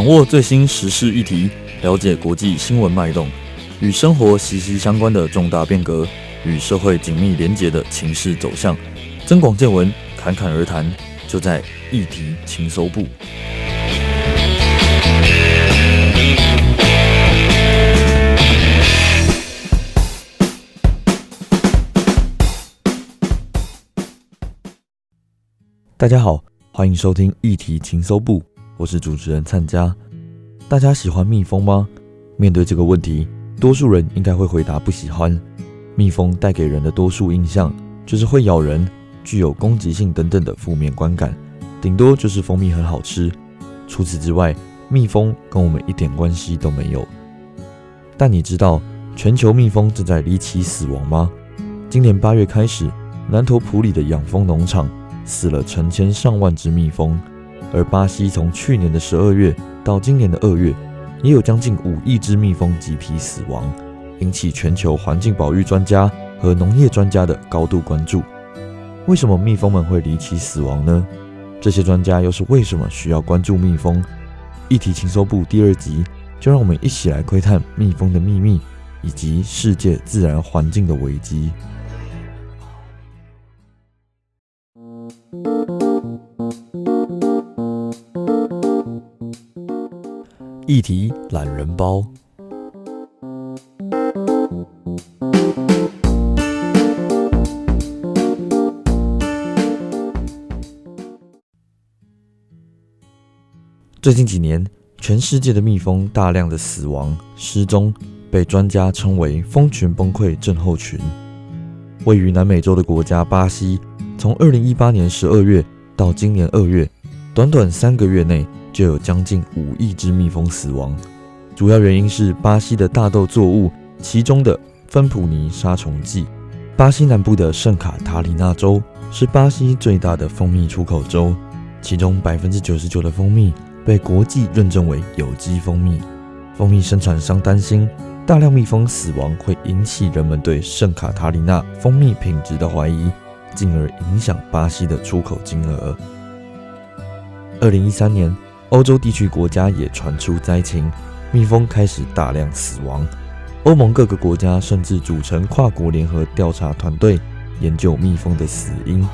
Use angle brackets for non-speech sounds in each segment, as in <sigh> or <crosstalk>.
掌握最新时事议题，了解国际新闻脉动，与生活息息相关的重大变革，与社会紧密连结的情势走向，增广见闻，侃侃而谈，就在议题情搜部。大家好，欢迎收听议题情搜部，我是主持人灿佳。大家喜欢蜜蜂吗？面对这个问题，多数人应该会回答不喜欢。蜜蜂带给人的多数印象就是会咬人、具有攻击性等等的负面观感，顶多就是蜂蜜很好吃。除此之外，蜜蜂跟我们一点关系都没有。但你知道全球蜜蜂正在离奇死亡吗？今年八月开始，南投埔里的养蜂农场。死了成千上万只蜜蜂，而巴西从去年的十二月到今年的二月，也有将近五亿只蜜蜂集体死亡，引起全球环境保育专家和农业专家的高度关注。为什么蜜蜂们会离奇死亡呢？这些专家又是为什么需要关注蜜蜂？一题情搜部第二集，就让我们一起来窥探蜜蜂的秘密，以及世界自然环境的危机。议题懒人包。最近几年，全世界的蜜蜂大量的死亡、失踪，被专家称为“蜂群崩溃症候群”。位于南美洲的国家巴西，从二零一八年十二月到今年二月，短短三个月内。就有将近五亿只蜜蜂死亡，主要原因是巴西的大豆作物，其中的芬普尼杀虫剂。巴西南部的圣卡塔里纳州是巴西最大的蜂蜜出口州，其中百分之九十九的蜂蜜被国际认证为有机蜂蜜。蜂蜜生产商担心大量蜜蜂死亡会引起人们对圣卡塔里纳蜂蜜品质的怀疑，进而影响巴西的出口金额。二零一三年。欧洲地区国家也传出灾情，蜜蜂开始大量死亡。欧盟各个国家甚至组成跨国联合调查团队，研究蜜蜂的死因。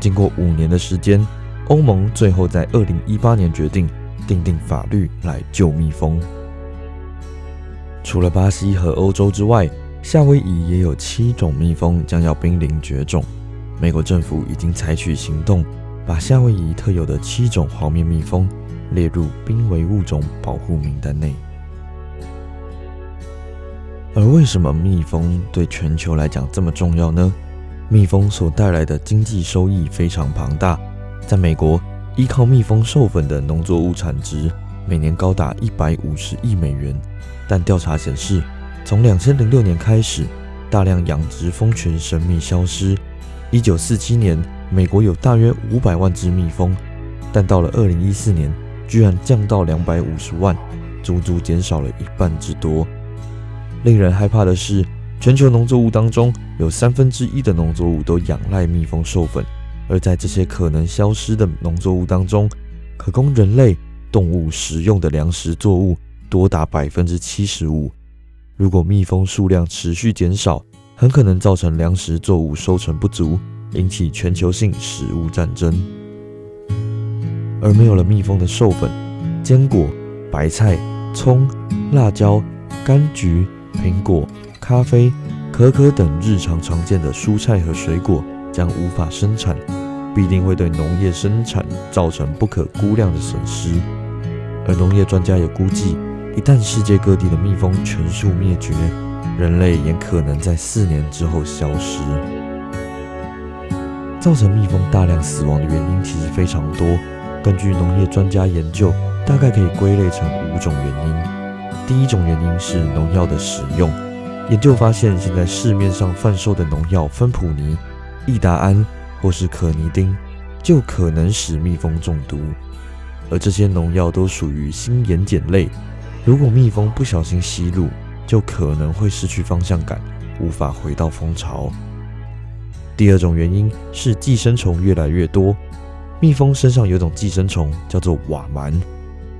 经过五年的时间，欧盟最后在二零一八年决定订定法律来救蜜蜂。除了巴西和欧洲之外，夏威夷也有七种蜜蜂将要濒临绝种。美国政府已经采取行动，把夏威夷特有的七种黄面蜜蜂。列入濒危物种保护名单内。而为什么蜜蜂对全球来讲这么重要呢？蜜蜂所带来的经济收益非常庞大。在美国，依靠蜜蜂授粉的农作物产值每年高达一百五十亿美元。但调查显示，从两千零六年开始，大量养殖蜂群神秘消失。一九四七年，美国有大约五百万只蜜蜂，但到了二零一四年，居然降到两百五十万，足足减少了一半之多。令人害怕的是，全球农作物当中有三分之一的农作物都仰赖蜜蜂授粉，而在这些可能消失的农作物当中，可供人类、动物食用的粮食作物多达百分之七十五。如果蜜蜂数量持续减少，很可能造成粮食作物收成不足，引起全球性食物战争。而没有了蜜蜂的授粉，坚果、白菜、葱、辣椒、柑橘、苹果、咖啡、可可等日常常见的蔬菜和水果将无法生产，必定会对农业生产造成不可估量的损失。而农业专家也估计，一旦世界各地的蜜蜂全数灭绝，人类也可能在四年之后消失。造成蜜蜂大量死亡的原因其实非常多。根据农业专家研究，大概可以归类成五种原因。第一种原因是农药的使用。研究发现，现在市面上贩售的农药芬普尼、异达胺或是可尼丁，就可能使蜜蜂中毒。而这些农药都属于新盐碱类，如果蜜蜂不小心吸入，就可能会失去方向感，无法回到蜂巢。第二种原因是寄生虫越来越多。蜜蜂身上有种寄生虫叫做瓦螨，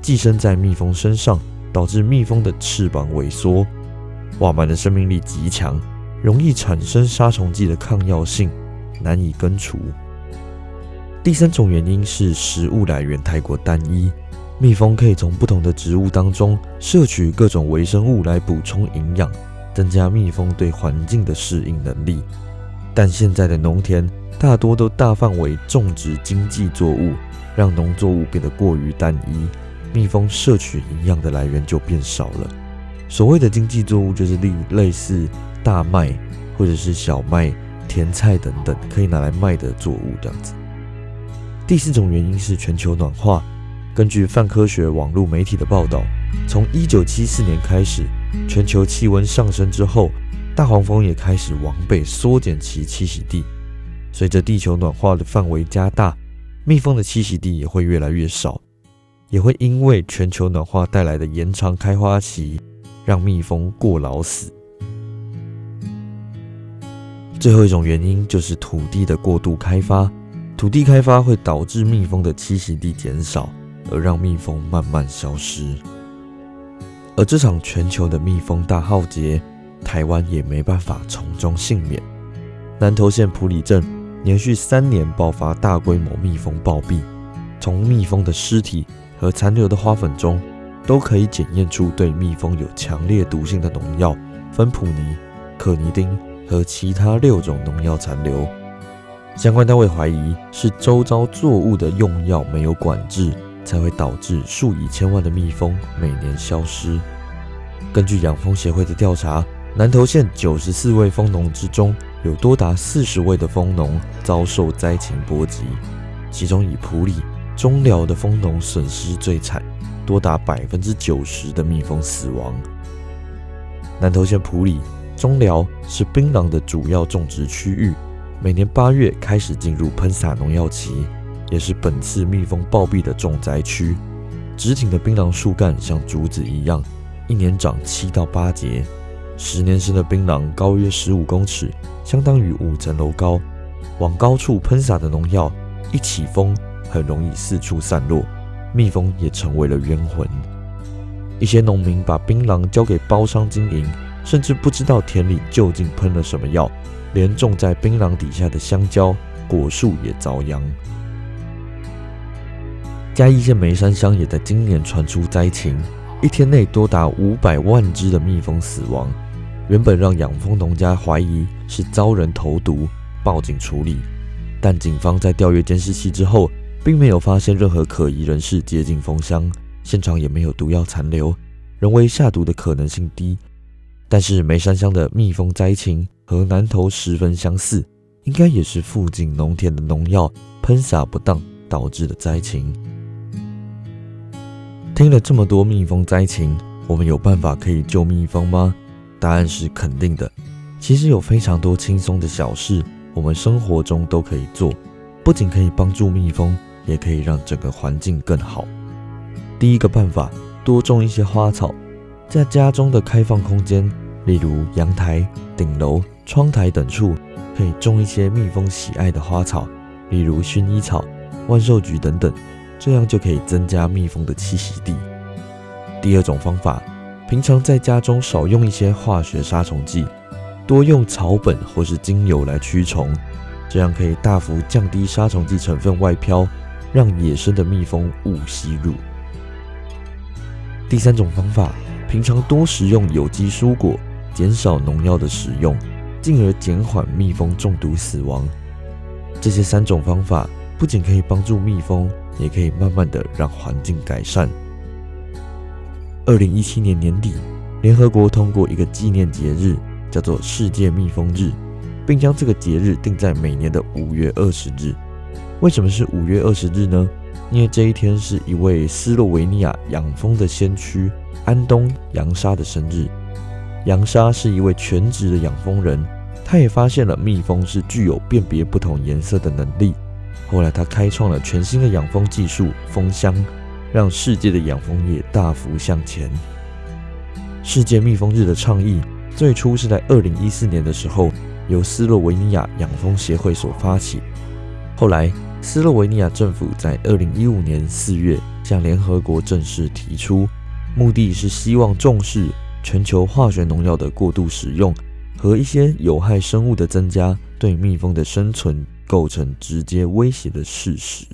寄生在蜜蜂身上，导致蜜蜂的翅膀萎缩。瓦螨的生命力极强，容易产生杀虫剂的抗药性，难以根除。第三种原因是食物来源太过单一，蜜蜂可以从不同的植物当中摄取各种微生物来补充营养，增加蜜蜂对环境的适应能力。但现在的农田大多都大范围种植经济作物，让农作物变得过于单一，蜜蜂摄取营养的来源就变少了。所谓的经济作物，就是例类似大麦或者是小麦、甜菜等等可以拿来卖的作物这样子。第四种原因是全球暖化。根据泛科学网络媒体的报道，从1974年开始，全球气温上升之后，大黄蜂也开始往北缩减其栖息地。随着地球暖化的范围加大，蜜蜂的栖息地也会越来越少，也会因为全球暖化带来的延长开花期。让蜜蜂过劳死。最后一种原因就是土地的过度开发，土地开发会导致蜜蜂的栖息地减少，而让蜜蜂慢慢消失。而这场全球的蜜蜂大浩劫，台湾也没办法从中幸免。南投县埔里镇连续三年爆发大规模蜜蜂暴毙，从蜜蜂的尸体和残留的花粉中。都可以检验出对蜜蜂有强烈毒性的农药芬普尼、可尼丁和其他六种农药残留。相关单位怀疑是周遭作物的用药没有管制，才会导致数以千万的蜜蜂每年消失。根据养蜂协会的调查，南投县九十四位蜂农之中，有多达四十位的蜂农遭受灾情波及，其中以埔里、中寮的蜂农损失最惨。多达百分之九十的蜜蜂死亡。南投县埔里、中寮是槟榔的主要种植区域，每年八月开始进入喷洒农药期，也是本次蜜蜂暴毙的重灾区。直挺的槟榔树干像竹子一样，一年长七到八节。十年生的槟榔高约十五公尺，相当于五层楼高。往高处喷洒的农药，一起风很容易四处散落。蜜蜂也成为了冤魂。一些农民把槟榔交给包商经营，甚至不知道田里究竟喷了什么药，连种在槟榔底下的香蕉果树也遭殃。嘉义县梅山乡也在今年传出灾情，一天内多达五百万只的蜜蜂死亡。原本让养蜂农家怀疑是遭人投毒，报警处理，但警方在调阅监视器之后，并没有发现任何可疑人士接近蜂箱，现场也没有毒药残留，人为下毒的可能性低。但是梅山乡的蜜蜂灾情和南投十分相似，应该也是附近农田的农药喷洒不当导致的灾情。听了这么多蜜蜂灾情，我们有办法可以救蜜蜂吗？答案是肯定的。其实有非常多轻松的小事，我们生活中都可以做，不仅可以帮助蜜蜂。也可以让整个环境更好。第一个办法，多种一些花草，在家中的开放空间，例如阳台、顶楼、窗台等处，可以种一些蜜蜂喜爱的花草，例如薰衣草、万寿菊等等，这样就可以增加蜜蜂的栖息地。第二种方法，平常在家中少用一些化学杀虫剂，多用草本或是精油来驱虫，这样可以大幅降低杀虫剂成分外飘。让野生的蜜蜂误吸入。第三种方法，平常多食用有机蔬果，减少农药的使用，进而减缓蜜蜂中毒死亡。这些三种方法不仅可以帮助蜜蜂，也可以慢慢的让环境改善。二零一七年年底，联合国通过一个纪念节日，叫做世界蜜蜂日，并将这个节日定在每年的五月二十日。为什么是五月二十日呢？因为这一天是一位斯洛维尼亚养蜂的先驱安东·扬沙的生日。扬沙是一位全职的养蜂人，他也发现了蜜蜂是具有辨别不同颜色的能力。后来他开创了全新的养蜂技术——蜂箱，让世界的养蜂业大幅向前。世界蜜蜂日的倡议最初是在二零一四年的时候，由斯洛维尼亚养蜂协会所发起。后来，斯洛维尼亚政府在二零一五年四月向联合国正式提出，目的是希望重视全球化学农药的过度使用和一些有害生物的增加对蜜蜂的生存构成直接威胁的事实。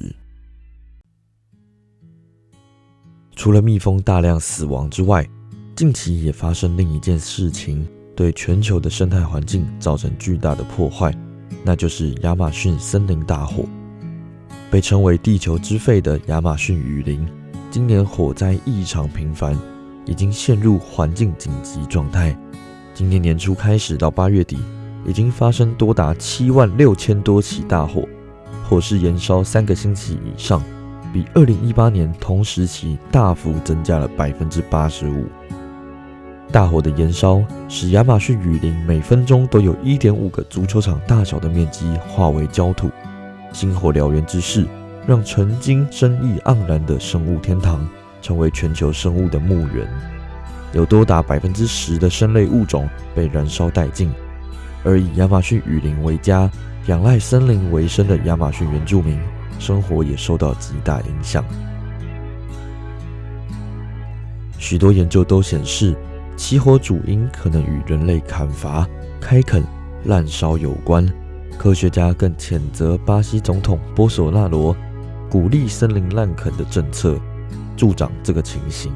除了蜜蜂大量死亡之外，近期也发生另一件事情，对全球的生态环境造成巨大的破坏，那就是亚马逊森林大火。被称为“地球之肺”的亚马逊雨林，今年火灾异常频繁，已经陷入环境紧急状态。今年年初开始到八月底，已经发生多达七万六千多起大火，火势延烧三个星期以上，比二零一八年同时期大幅增加了百分之八十五。大火的燃烧使亚马逊雨林每分钟都有一点五个足球场大小的面积化为焦土。星火燎原之势，让曾经生意盎然的生物天堂，成为全球生物的墓园。有多达百分之十的生类物种被燃烧殆尽，而以亚马逊雨林为家、仰赖森林为生的亚马逊原住民，生活也受到极大影响。许多研究都显示，起火主因可能与人类砍伐、开垦、滥烧有关。科学家更谴责巴西总统波索纳罗鼓励森林滥垦的政策，助长这个情形。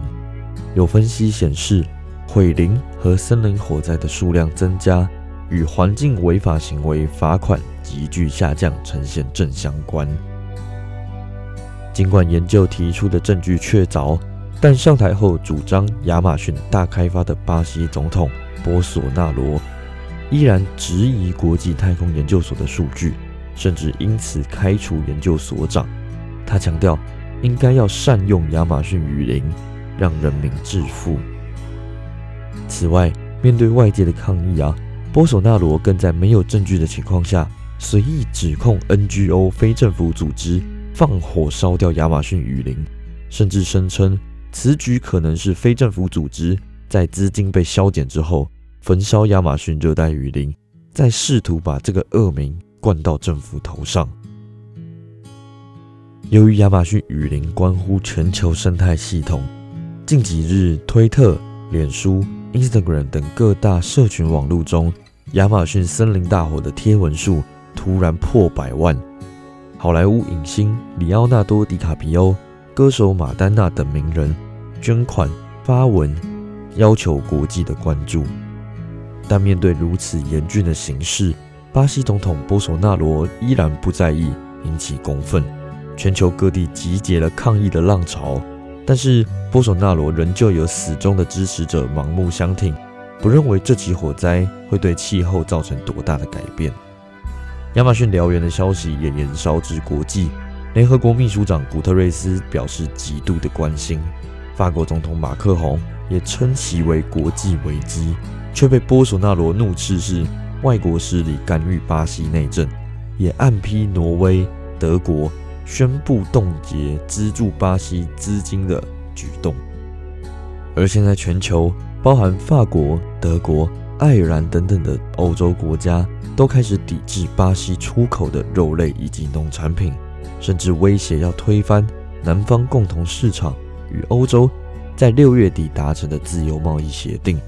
有分析显示，毁林和森林火灾的数量增加与环境违法行为罚款急剧下降呈现正相关。尽管研究提出的证据确凿，但上台后主张亚马逊大开发的巴西总统波索纳罗。依然质疑国际太空研究所的数据，甚至因此开除研究所长。他强调，应该要善用亚马逊雨林，让人民致富。此外，面对外界的抗议啊，波索纳罗更在没有证据的情况下，随意指控 NGO 非政府组织放火烧掉亚马逊雨林，甚至声称此举可能是非政府组织在资金被削减之后。焚烧亚马逊热带雨林，再试图把这个恶名冠到政府头上。由于亚马逊雨林关乎全球生态系统，近几日推特、脸书、Instagram 等各大社群网络中，亚马逊森林大火的贴文数突然破百万。好莱坞影星里奥纳多·迪卡皮欧、歌手马丹娜等名人捐款发文，要求国际的关注。但面对如此严峻的形势，巴西总统波索纳罗依然不在意，引起公愤。全球各地集结了抗议的浪潮，但是波索纳罗仍旧有死忠的支持者盲目相挺，不认为这起火灾会对气候造成多大的改变。亚马逊燎原的消息也延烧至国际，联合国秘书长古特瑞斯表示极度的关心，法国总统马克宏也称其为国际危机。却被波索纳罗怒斥是外国势力干预巴西内政，也暗批挪威、德国宣布冻结资助巴西资金的举动。而现在，全球包含法国、德国、爱尔兰等等的欧洲国家，都开始抵制巴西出口的肉类以及农产品，甚至威胁要推翻南方共同市场与欧洲在六月底达成的自由贸易协定。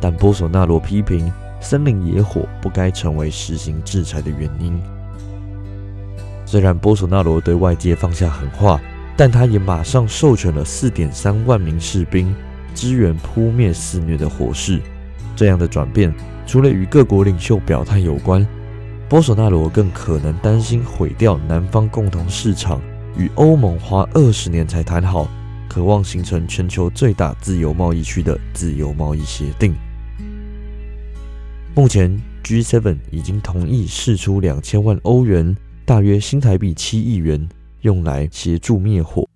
但波索纳罗批评森林野火不该成为实行制裁的原因。虽然波索纳罗对外界放下狠话，但他也马上授权了四点三万名士兵支援扑灭肆虐的火势。这样的转变，除了与各国领袖表态有关，波索纳罗更可能担心毁掉南方共同市场与欧盟花二十年才谈好，渴望形成全球最大自由贸易区的自由贸易协定。目前，G7 已经同意释出两千万欧元，大约新台币七亿元，用来协助灭火，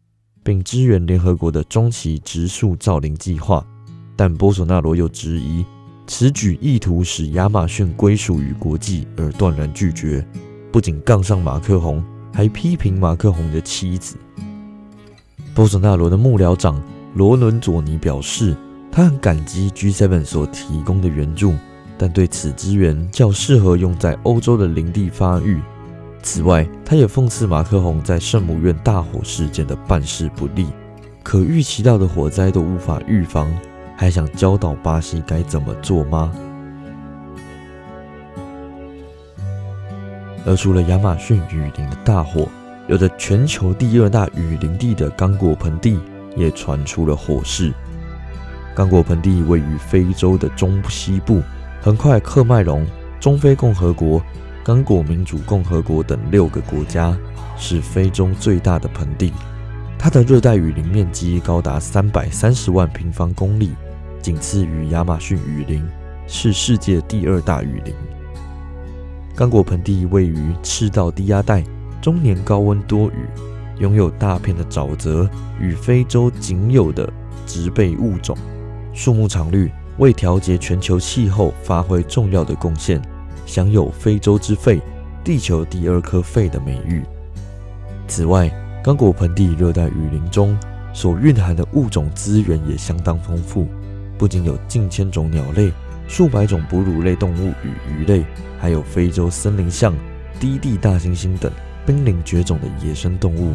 并支援联合国的中期植树造林计划。但波索纳罗又质疑，此举意图使亚马逊归属于国际，而断然拒绝。不仅杠上马克宏，还批评马克宏的妻子。波索纳罗的幕僚长罗伦佐尼表示，他很感激 G7 所提供的援助。但对此资源较适合用在欧洲的林地发育，此外，他也讽刺马克宏在圣母院大火事件的办事不力，可预期到的火灾都无法预防，还想教导巴西该怎么做吗？而除了亚马逊雨林的大火，有着全球第二大雨林地的刚果盆地也传出了火势。刚果盆地位于非洲的中西部，横跨喀麦隆、中非共和国、刚果民主共和国等六个国家，是非洲最大的盆地。它的热带雨林面积高达三百三十万平方公里，仅次于亚马逊雨林，是世界第二大雨林。刚果盆地位于赤道低压带，终年高温多雨，拥有大片的沼泽与非洲仅有的植被物种，树木常绿，为调节全球气候发挥重要的贡献，享有“非洲之肺”、“地球第二颗肺”的美誉。此外，刚果盆地热带雨林中所蕴含的物种资源也相当丰富，不仅有近千种鸟类。数百种哺乳类动物与鱼类，还有非洲森林象、低地大猩猩等濒临绝种的野生动物，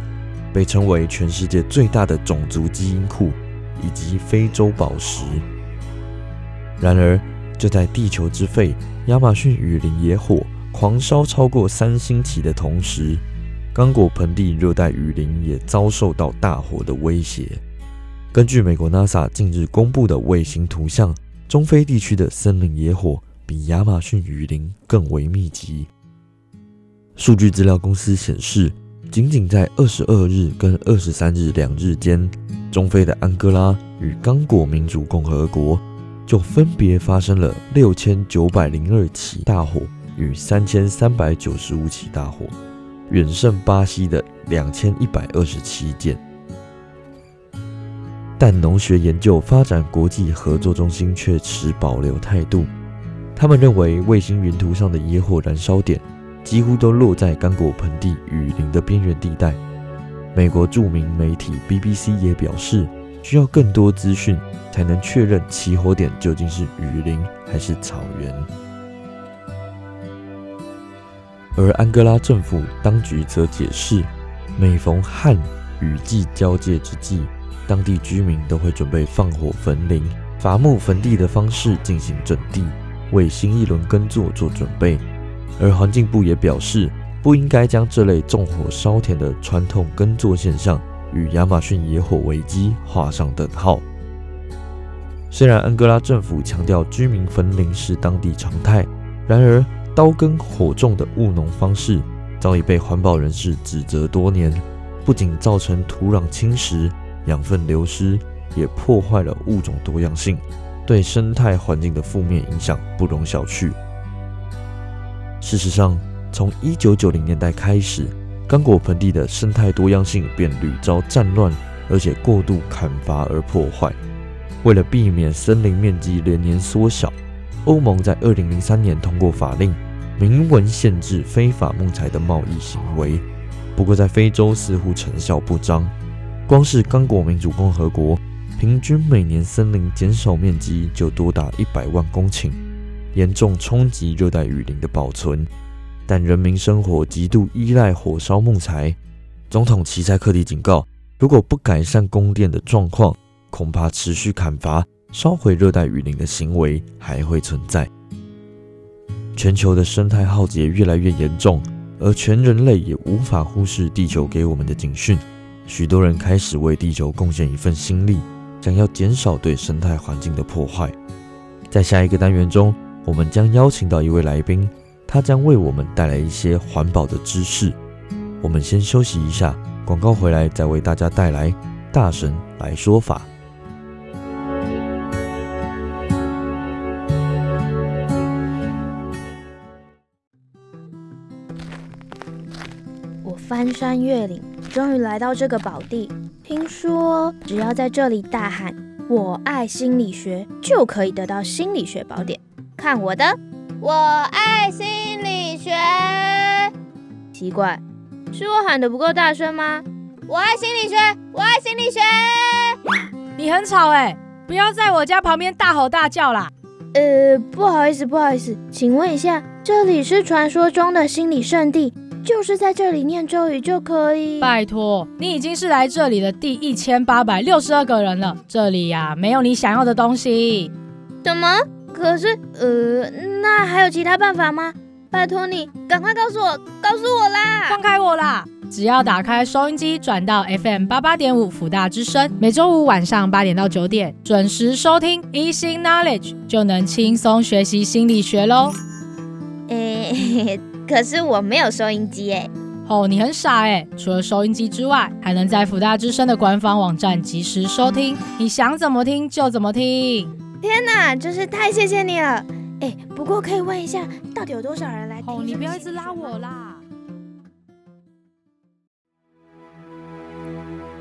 被称为全世界最大的种族基因库以及非洲宝石。然而，就在地球之肺亚马逊雨林野火狂烧超过三星期的同时，刚果盆地热带雨林也遭受到大火的威胁。根据美国 NASA 近日公布的卫星图像。中非地区的森林野火比亚马逊雨林更为密集。数据资料公司显示，仅仅在二十二日跟二十三日两日间，中非的安哥拉与刚果民主共和国就分别发生了六千九百零二起大火与三千三百九十五起大火，远胜巴西的两千一百二十七件。但农学研究发展国际合作中心却持保留态度。他们认为，卫星云图上的野火燃烧点几乎都落在刚果盆地雨林的边缘地带。美国著名媒体 BBC 也表示，需要更多资讯才能确认起火点究竟是雨林还是草原。而安哥拉政府当局则解释，每逢旱雨季交界之际，当地居民都会准备放火焚林、伐木焚地的方式进行整地，为新一轮耕作做准备。而环境部也表示，不应该将这类纵火烧田的传统耕作现象与亚马逊野火危机画上等号。虽然安哥拉政府强调居民焚林是当地常态，然而刀耕火种的务农方式早已被环保人士指责多年，不仅造成土壤侵蚀。养分流失也破坏了物种多样性，对生态环境的负面影响不容小觑。事实上，从1990年代开始，刚果盆地的生态多样性便屡遭战乱而且过度砍伐而破坏。为了避免森林面积连年缩小，欧盟在2003年通过法令，明文限制非法木材的贸易行为。不过，在非洲似乎成效不彰。光是刚果民主共和国，平均每年森林减少面积就多达一百万公顷，严重冲击热带雨林的保存。但人民生活极度依赖火烧木材，总统齐塞克里警告，如果不改善供电的状况，恐怕持续砍伐、烧毁热带雨林的行为还会存在。全球的生态浩劫越来越严重，而全人类也无法忽视地球给我们的警讯。许多人开始为地球贡献一份心力，想要减少对生态环境的破坏。在下一个单元中，我们将邀请到一位来宾，他将为我们带来一些环保的知识。我们先休息一下，广告回来再为大家带来大神来说法。我翻山越岭。终于来到这个宝地，听说只要在这里大喊“我爱心理学”，就可以得到心理学宝典。看我的，我爱心理学。奇怪，是我喊得不够大声吗？我爱心理学，我爱心理学。<gasps> 你很吵哎，不要在我家旁边大吼大叫啦。呃，不好意思，不好意思，请问一下，这里是传说中的心理圣地。就是在这里念咒语就可以。拜托，你已经是来这里的第一千八百六十二个人了，这里呀、啊、没有你想要的东西。怎么？可是，呃，那还有其他办法吗？拜托你，赶快告诉我，告诉我啦！放开我啦！只要打开收音机，转到 FM 八八点五辅大之声，每周五晚上八点到九点准时收听 Easy Knowledge，就能轻松学习心理学喽。<laughs> 诶，可是我没有收音机哎。哦，你很傻哎。除了收音机之外，还能在福大之声的官方网站及时收听，你想怎么听就怎么听。天哪，真是太谢谢你了！哎，不过可以问一下，到底有多少人来听？哦，你不要一直拉我啦。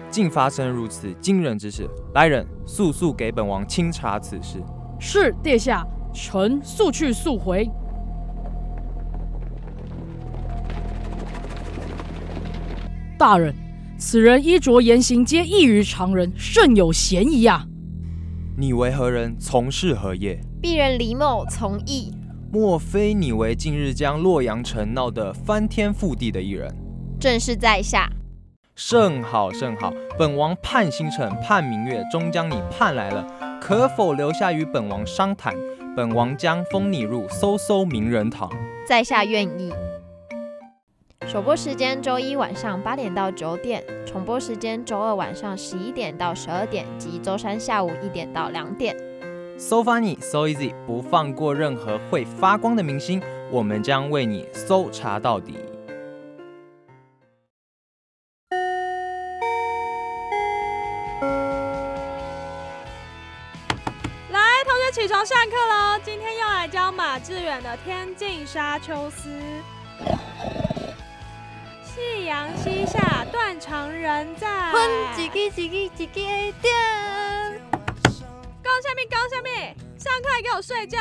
竟发生如此惊人之事！来人，速速给本王清查此事。是，殿下，臣速去速回。大人，此人衣着言行皆异于常人，甚有嫌疑啊！你为何人？从事何业？鄙人李某从艺。莫非你为近日将洛阳城闹得翻天覆地的一人？正是在下。甚好甚好，本王盼星辰盼明月，终将你盼来了，可否留下与本王商谈？本王将封你入搜搜名人堂。在下愿意。首播时间周一晚上八点到九点，重播时间周二晚上十一点到十二点及周三下午一点到两点。So funny, so easy，不放过任何会发光的明星，我们将为你搜查到底。起床上课喽！今天要来教马致远的《天净沙秋思》。夕阳西下，断肠人在。哼，几个几个几个点。高下面，高下面，上课还给我睡觉。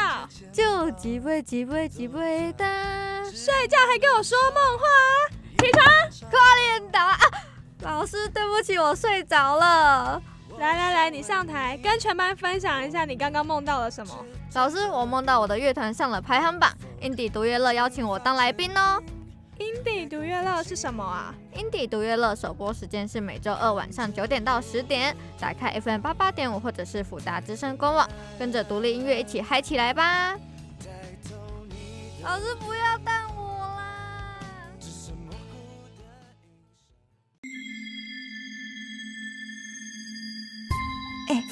就几位几位几位的。睡觉还给我说梦话。起床，快点打啊！老师，对不起，我睡着了。来来来，你上台跟全班分享一下你刚刚梦到了什么。老师，我梦到我的乐团上了排行榜，indie 独乐乐邀请我当来宾哦。Indie 独乐乐是什么啊？indie 独乐乐首播时间是每周二晚上九点到十点，打开 FM 八八点五或者是辅达之声官网，跟着独立音乐一起嗨起来吧。老师不要当。哎，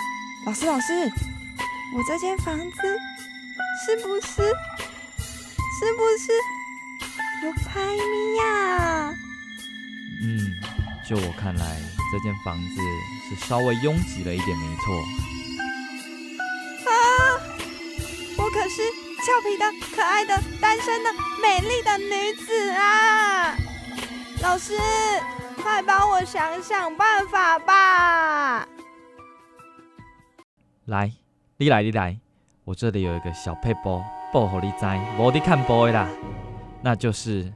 老师，老师，我这间房子是不是是不是有排名呀？嗯，就我看来，这间房子是稍微拥挤了一点，没错。啊，我可是俏皮的、可爱的、单身的、美丽的女子啊！老师，快帮我想想办法吧！来，你来，你来，我这里有一个小配包，报给你知，无你看播的啦，那就是，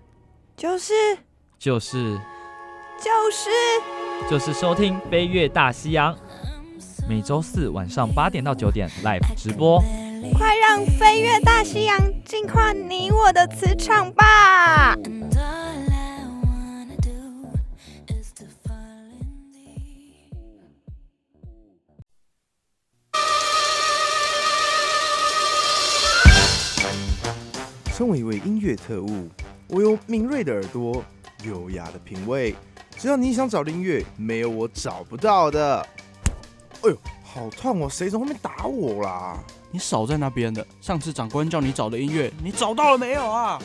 就是，就是，就是，就是收听《飞越大西洋》，每周四晚上八点到九点 live 直播，快让飞越大西洋净化你我的磁场吧！身为一位音乐特务，我有敏锐的耳朵，优雅的品味。只要你想找的音乐，没有我找不到的。哎呦，好痛哦！谁从后面打我啦？你少在那边的。上次长官叫你找的音乐，你找到了没有啊？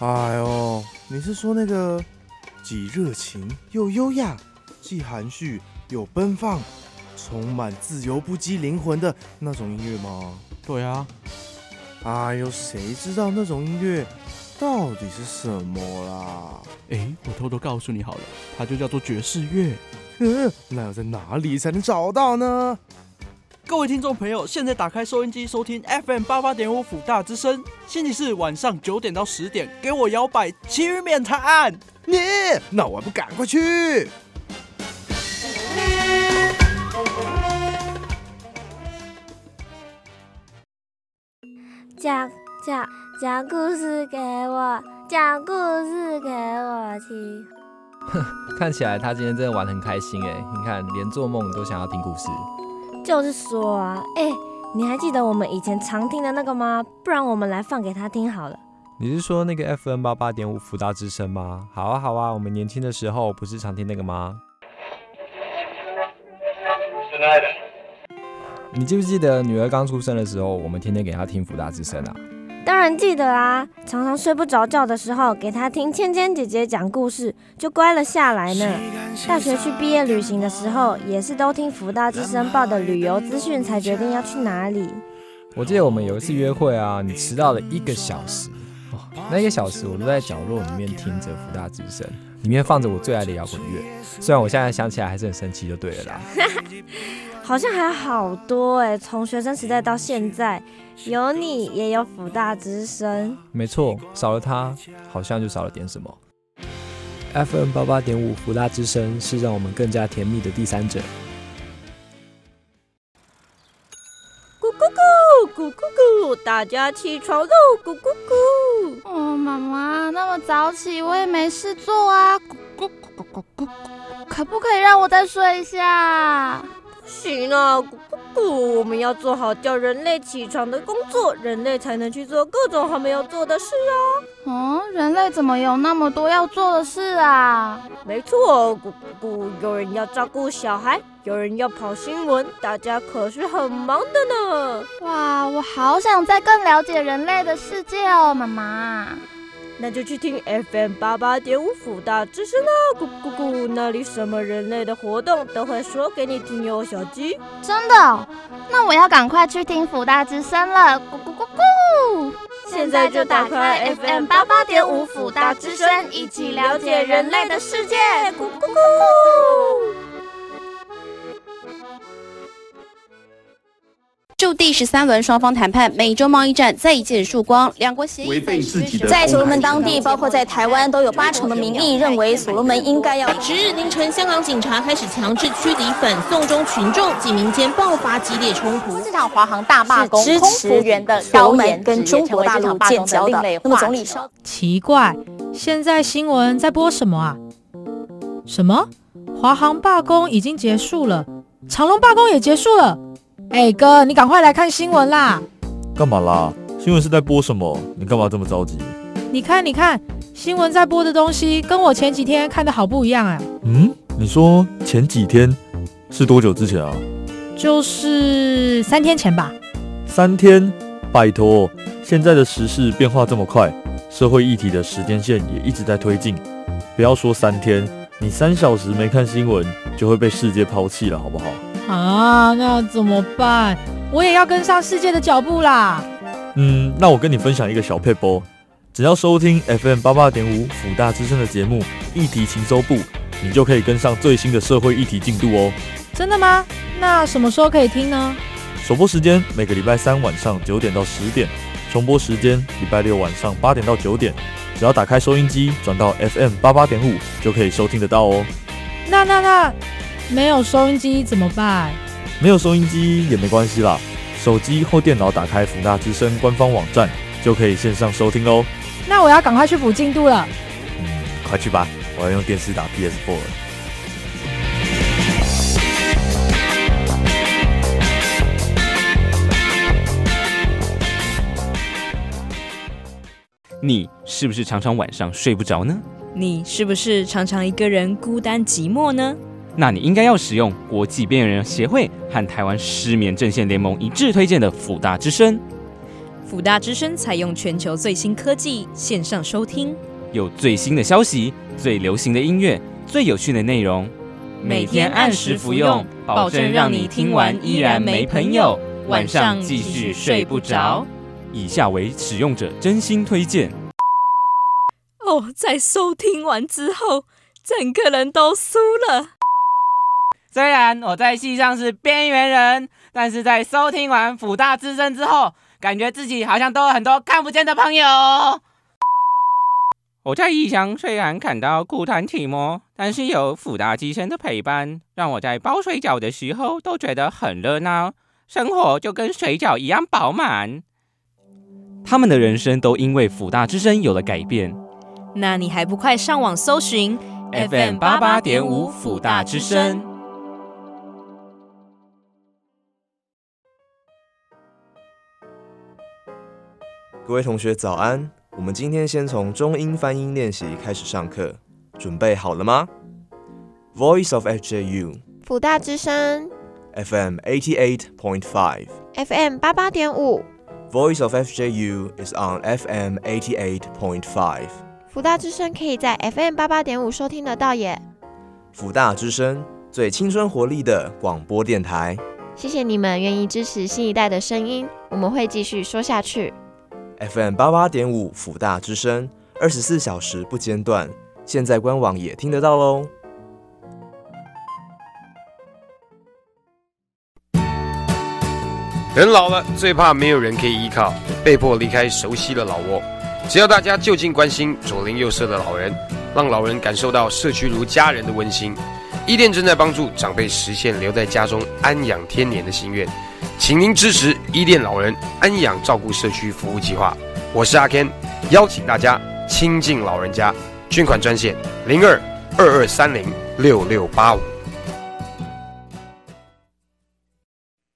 哎呦，你是说那个既热情又优雅，既含蓄又奔放，充满自由不羁灵魂的那种音乐吗？对啊。哎呦，谁知道那种音乐到底是什么啦？哎，我偷偷告诉你好了，它就叫做爵士乐。嗯，<laughs> 那要在哪里才能找到呢？各位听众朋友，现在打开收音机收听 FM 八八点五辅大之声，星期四晚上九点到十点，给我摇摆，其余免谈。你，那我还不赶快去？讲讲讲故事给我，讲故事给我听。哼，<laughs> 看起来他今天真的玩得很开心哎！你看，连做梦都想要听故事。就是说啊，哎，你还记得我们以前常听的那个吗？不然我们来放给他听好了。你是说那个 FM 八八点五福大之声吗？好啊好啊，我们年轻的时候不是常听那个吗？你记不记得女儿刚出生的时候，我们天天给她听福大之声啊？当然记得啊，常常睡不着觉的时候，给她听芊芊姐姐讲故事，就乖了下来呢。大学去毕业旅行的时候，也是都听福大之声报的旅游资讯才决定要去哪里。我记得我们有一次约会啊，你迟到了一个小时。哦那一个小时，我都在角落里面听着福大之声，里面放着我最爱的摇滚乐。虽然我现在想起来还是很生气，就对了啦。<laughs> 好像还好多哎，从学生时代到现在，有你也有福大之声。没错，少了他，好像就少了点什么。FM 八八点五福大之声是让我们更加甜蜜的第三者。咕咕咕，咕咕咕，大家起床喽！咕咕咕。哦，妈妈，那么早起，我也没事做啊。咕咕咕咕咕咕，可不可以让我再睡一下？不行啊，咕咕咕，我们要做好叫人类起床的工作，人类才能去做各种还没有做的事啊。嗯，人类怎么有那么多要做的事啊？没错，咕咕咕，有人要照顾小孩。有人要跑新闻，大家可是很忙的呢。哇，我好想再更了解人类的世界哦，妈妈。那就去听 FM 八八点五辅大之声啦，咕咕咕，那里什么人类的活动都会说给你听哟，小鸡。真的？那我要赶快去听辅大之声了，咕咕咕咕。现在就打开 FM 八八点五辅大之声，一起了解人类的世界，咕咕咕。就第十三轮双方谈判，美洲贸易战再一见曙光。两国协议在所罗门当地，包括在台湾，都有八成的民意认为所罗门应该要。十日凌晨，香港警察开始强制驱离反送中群众，及民间爆发激烈冲突。这场华航大罢工，空服员的所罗门跟中国大陆建交的。那么总理说，奇怪，现在新闻在播什么啊？什么？华航罢工已经结束了，长隆罢工也结束了。哎、欸，哥，你赶快来看新闻啦！干嘛啦？新闻是在播什么？你干嘛这么着急？你看，你看，新闻在播的东西跟我前几天看的好不一样啊！嗯，你说前几天是多久之前啊？就是三天前吧。三天？拜托，现在的时事变化这么快，社会议题的时间线也一直在推进。不要说三天，你三小时没看新闻，就会被世界抛弃了，好不好？啊，那怎么办？我也要跟上世界的脚步啦。嗯，那我跟你分享一个小配播，只要收听 FM 八八点五辅大之声的节目《议题情搜部》，你就可以跟上最新的社会议题进度哦。真的吗？那什么时候可以听呢？首播时间每个礼拜三晚上九点到十点，重播时间礼拜六晚上八点到九点。只要打开收音机转到 FM 八八点五，就可以收听得到哦。那那那。没有收音机怎么办？没有收音机也没关系啦，手机或电脑打开福大之声官方网站，就可以线上收听喽。那我要赶快去补进度了。嗯，快去吧，我要用电视打 PS4 了。你是不是常常晚上睡不着呢？你是不是常常一个人孤单寂寞呢？那你应该要使用国际边缘人协会和台湾失眠阵线联盟一致推荐的辅大之声。辅大之声采用全球最新科技线上收听，有最新的消息、最流行的音乐、最有趣的内容，每天按时服用，保证让你听完依然没朋友，晚上继续睡不着。以下为使用者真心推荐。哦，在收听完之后，整个人都酥了。虽然我在戏上是边缘人，但是在收听完辅大之声之后，感觉自己好像都有很多看不见的朋友。我在异乡虽然感到孤单寂寞，但是有辅大之声的陪伴，让我在包水饺的时候都觉得很热闹，生活就跟水饺一样饱满。他们的人生都因为辅大之声有了改变。那你还不快上网搜寻 FM 八八点五辅大之声？各位同学早安，我们今天先从中英翻音练习开始上课，准备好了吗？Voice of FJU，辅大之声，FM eighty eight point five，FM 八八点五，Voice of FJU is on FM eighty eight point five。辅大之声可以在 FM 八八点五收听得到耶。辅大之声最青春活力的广播电台。谢谢你们愿意支持新一代的声音，我们会继续说下去。FM 八八点五辅大之声，二十四小时不间断，现在官网也听得到喽。人老了，最怕没有人可以依靠，被迫离开熟悉的老窝。只要大家就近关心左邻右舍的老人，让老人感受到社区如家人的温馨。伊甸正在帮助长辈实现留在家中安养天年的心愿，请您支持伊甸老人安养照顾社区服务计划。我是阿 Ken，邀请大家亲近老人家，捐款专线零二二二三零六六八五。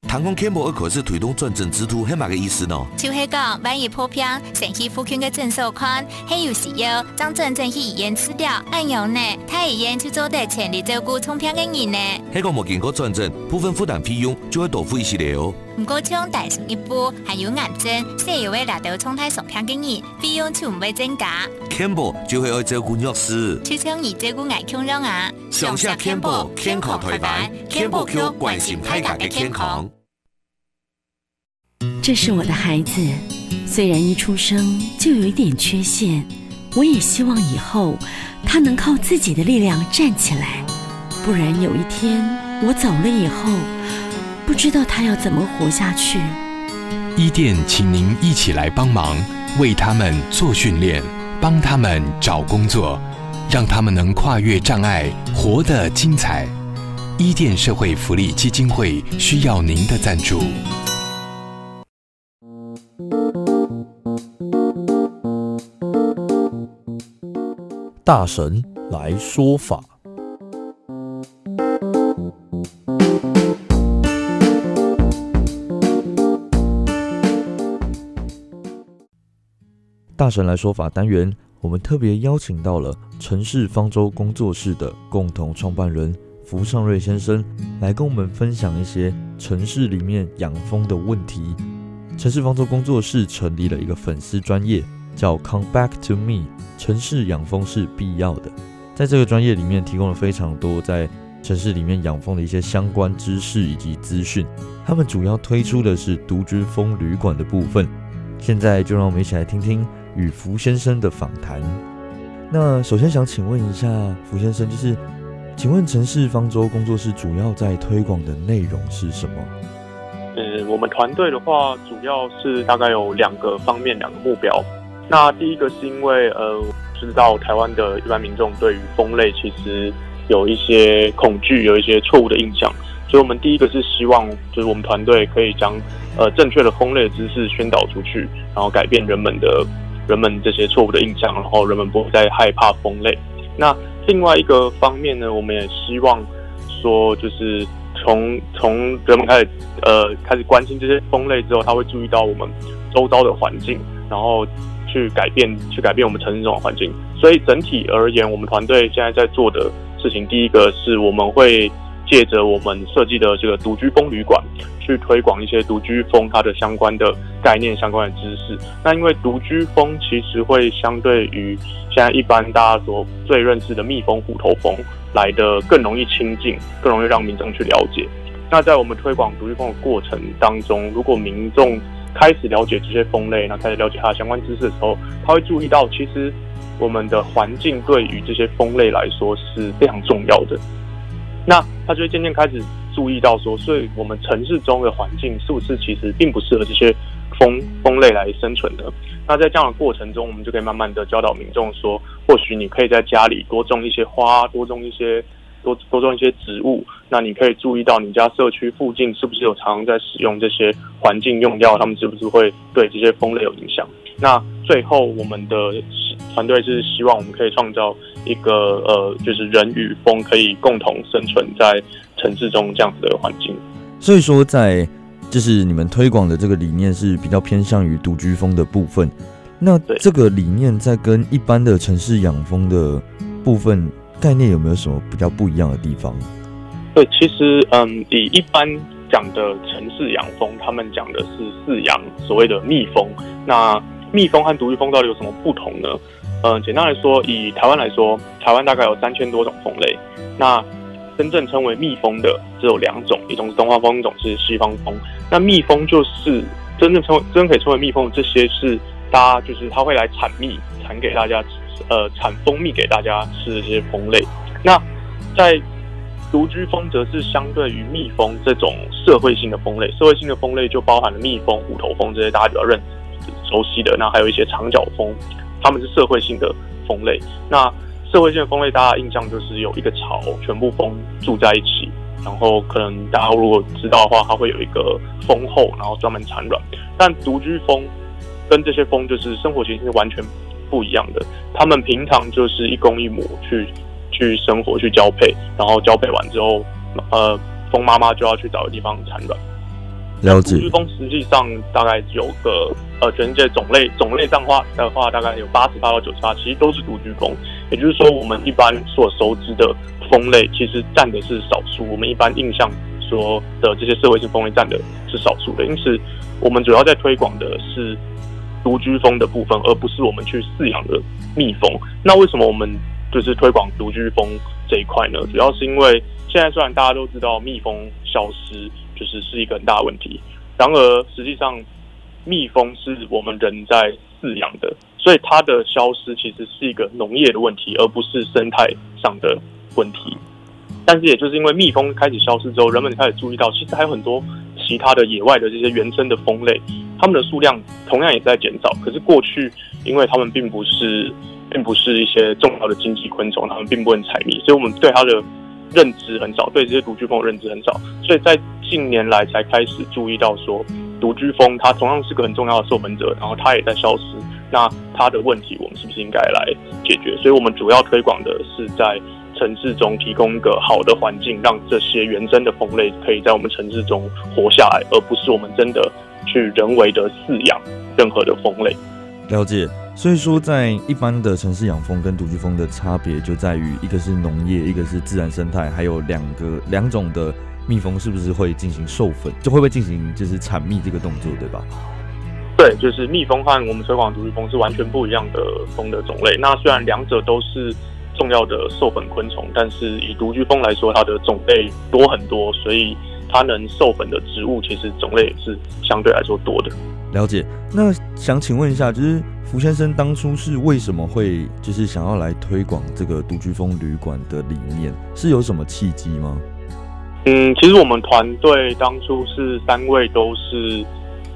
唐公 Campbell 二可是推动转正之途，系嘛个意思呢？就是讲万一破病，身体附近的诊所看，还有需要将转正去医院治疗，按样呢，他医院去做得全力照顾重病的人呢。那个没经过转正，部分负担费用就会多付一些了哦。唔过像大上一步，还有癌症、血液会拿到重大伤病的人，费用就唔会增加。Campbell 就会爱照顾弱势，就像你照顾爱强人啊。上下 Campbell 健康台湾，Campbell 关心大家的健康。这是我的孩子，虽然一出生就有一点缺陷，我也希望以后他能靠自己的力量站起来，不然有一天我走了以后，不知道他要怎么活下去。伊甸，请您一起来帮忙，为他们做训练，帮他们找工作，让他们能跨越障碍，活得精彩。伊甸社会福利基金会需要您的赞助。大神来说法。大神来说法单元，我们特别邀请到了城市方舟工作室的共同创办人符尚瑞先生，来跟我们分享一些城市里面养蜂的问题。城市方舟工作室成立了一个粉丝专业。叫 Come Back to Me，城市养蜂是必要的。在这个专业里面，提供了非常多在城市里面养蜂的一些相关知识以及资讯。他们主要推出的是独居蜂旅馆的部分。现在就让我们一起来听听与福先生的访谈。那首先想请问一下福先生，就是请问城市方舟工作室主要在推广的内容是什么？嗯，我们团队的话，主要是大概有两个方面，两个目标。那第一个是因为，呃，知道台湾的一般民众对于蜂类其实有一些恐惧，有一些错误的印象，所以我们第一个是希望，就是我们团队可以将呃正确的蜂类知识宣导出去，然后改变人们的人们这些错误的印象，然后人们不再害怕蜂类。那另外一个方面呢，我们也希望说，就是从从人们开始呃开始关心这些蜂类之后，他会注意到我们周遭的环境，然后。去改变，去改变我们城市这种环境。所以整体而言，我们团队现在在做的事情，第一个是我们会借着我们设计的这个独居蜂旅馆，去推广一些独居蜂它的相关的概念、相关的知识。那因为独居蜂其实会相对于现在一般大家所最认识的蜜蜂、虎头蜂来的更容易亲近，更容易让民众去了解。那在我们推广独居蜂的过程当中，如果民众开始了解这些蜂类，那开始了解它的相关知识的时候，他会注意到，其实我们的环境对于这些蜂类来说是非常重要的。那他就会渐渐开始注意到说，所以我们城市中的环境是不是其实并不适合这些蜂蜂类来生存的？那在这样的过程中，我们就可以慢慢的教导民众说，或许你可以在家里多种一些花，多种一些多多种一些植物。那你可以注意到你家社区附近是不是有常常在使用这些环境用药，他们是不是会对这些蜂类有影响？那最后我们的团队是希望我们可以创造一个呃，就是人与风可以共同生存在城市中这样子的环境。所以说，在就是你们推广的这个理念是比较偏向于独居风的部分。那这个理念在跟一般的城市养蜂的部分概念有没有什么比较不一样的地方？对，其实嗯，以一般讲的城市养蜂，他们讲的是饲养所谓的蜜蜂。那蜜蜂和独居蜂到底有什么不同呢？嗯，简单来说，以台湾来说，台湾大概有三千多种蜂类。那真正称为蜜蜂的只有两种，一种是东方蜂，一种是西方蜂。那蜜蜂就是真正称为真可以称为蜜蜂的这些是。大家就是它会来产蜜，产给大家，呃，产蜂蜜给大家吃这些蜂类。那在独居蜂则是相对于蜜蜂这种社会性的蜂类，社会性的蜂类就包含了蜜蜂、虎头蜂这些大家比较认熟悉的。那还有一些长角蜂，它们是社会性的蜂类。那社会性的蜂类，大家印象就是有一个巢，全部蜂住在一起，然后可能大家如果知道的话，它会有一个蜂后，然后专门产卵。但独居蜂。跟这些蜂就是生活形式是完全不一样的。他们平常就是一公一母去去生活去交配，然后交配完之后，呃，蜂妈妈就要去找个地方产卵。了解。独居蜂实际上大概有个呃，全世界种类种类上话的话，大概有八十八到九十八，其实都是独居蜂。也就是说，我们一般所熟知的蜂类，其实占的是少数。我们一般印象说的这些社会性蜂类占的是少数的，因此我们主要在推广的是。独居蜂的部分，而不是我们去饲养的蜜蜂。那为什么我们就是推广独居蜂这一块呢？主要是因为现在虽然大家都知道蜜蜂消失就是是一个很大的问题，然而实际上蜜蜂是我们人在饲养的，所以它的消失其实是一个农业的问题，而不是生态上的问题。但是也就是因为蜜蜂开始消失之后，人们开始注意到，其实还有很多其他的野外的这些原生的蜂类。它们的数量同样也在减少，可是过去，因为它们并不是，并不是一些重要的经济昆虫，它们并不能采蜜，所以我们对它的认知很少，对这些独居蜂认知很少，所以在近年来才开始注意到说，独居蜂它同样是个很重要的授粉者，然后它也在消失，那它的问题我们是不是应该来解决？所以我们主要推广的是在城市中提供一个好的环境，让这些原生的蜂类可以在我们城市中活下来，而不是我们真的。去人为的饲养任何的蜂类，了解。所以说，在一般的城市养蜂跟独居蜂的差别就在于，一个是农业，一个是自然生态，还有两个两种的蜜蜂是不是会进行授粉，就会不会进行就是产蜜这个动作，对吧？对，就是蜜蜂和我们推广独居蜂是完全不一样的蜂的种类。那虽然两者都是重要的授粉昆虫，但是以独居蜂来说，它的种类多很多，所以。它能授粉的植物其实种类也是相对来说多的。了解。那想请问一下，就是福先生当初是为什么会就是想要来推广这个独居蜂旅馆的理念？是有什么契机吗？嗯，其实我们团队当初是三位都是